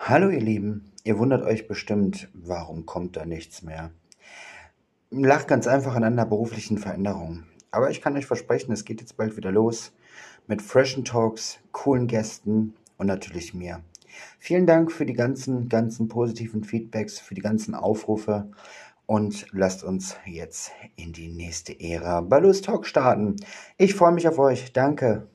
Hallo ihr Lieben, ihr wundert euch bestimmt, warum kommt da nichts mehr? Lacht ganz einfach an einer beruflichen Veränderung. Aber ich kann euch versprechen, es geht jetzt bald wieder los mit freshen Talks, coolen Gästen und natürlich mir. Vielen Dank für die ganzen, ganzen positiven Feedbacks, für die ganzen Aufrufe und lasst uns jetzt in die nächste Ära Balus Talk starten. Ich freue mich auf euch. Danke.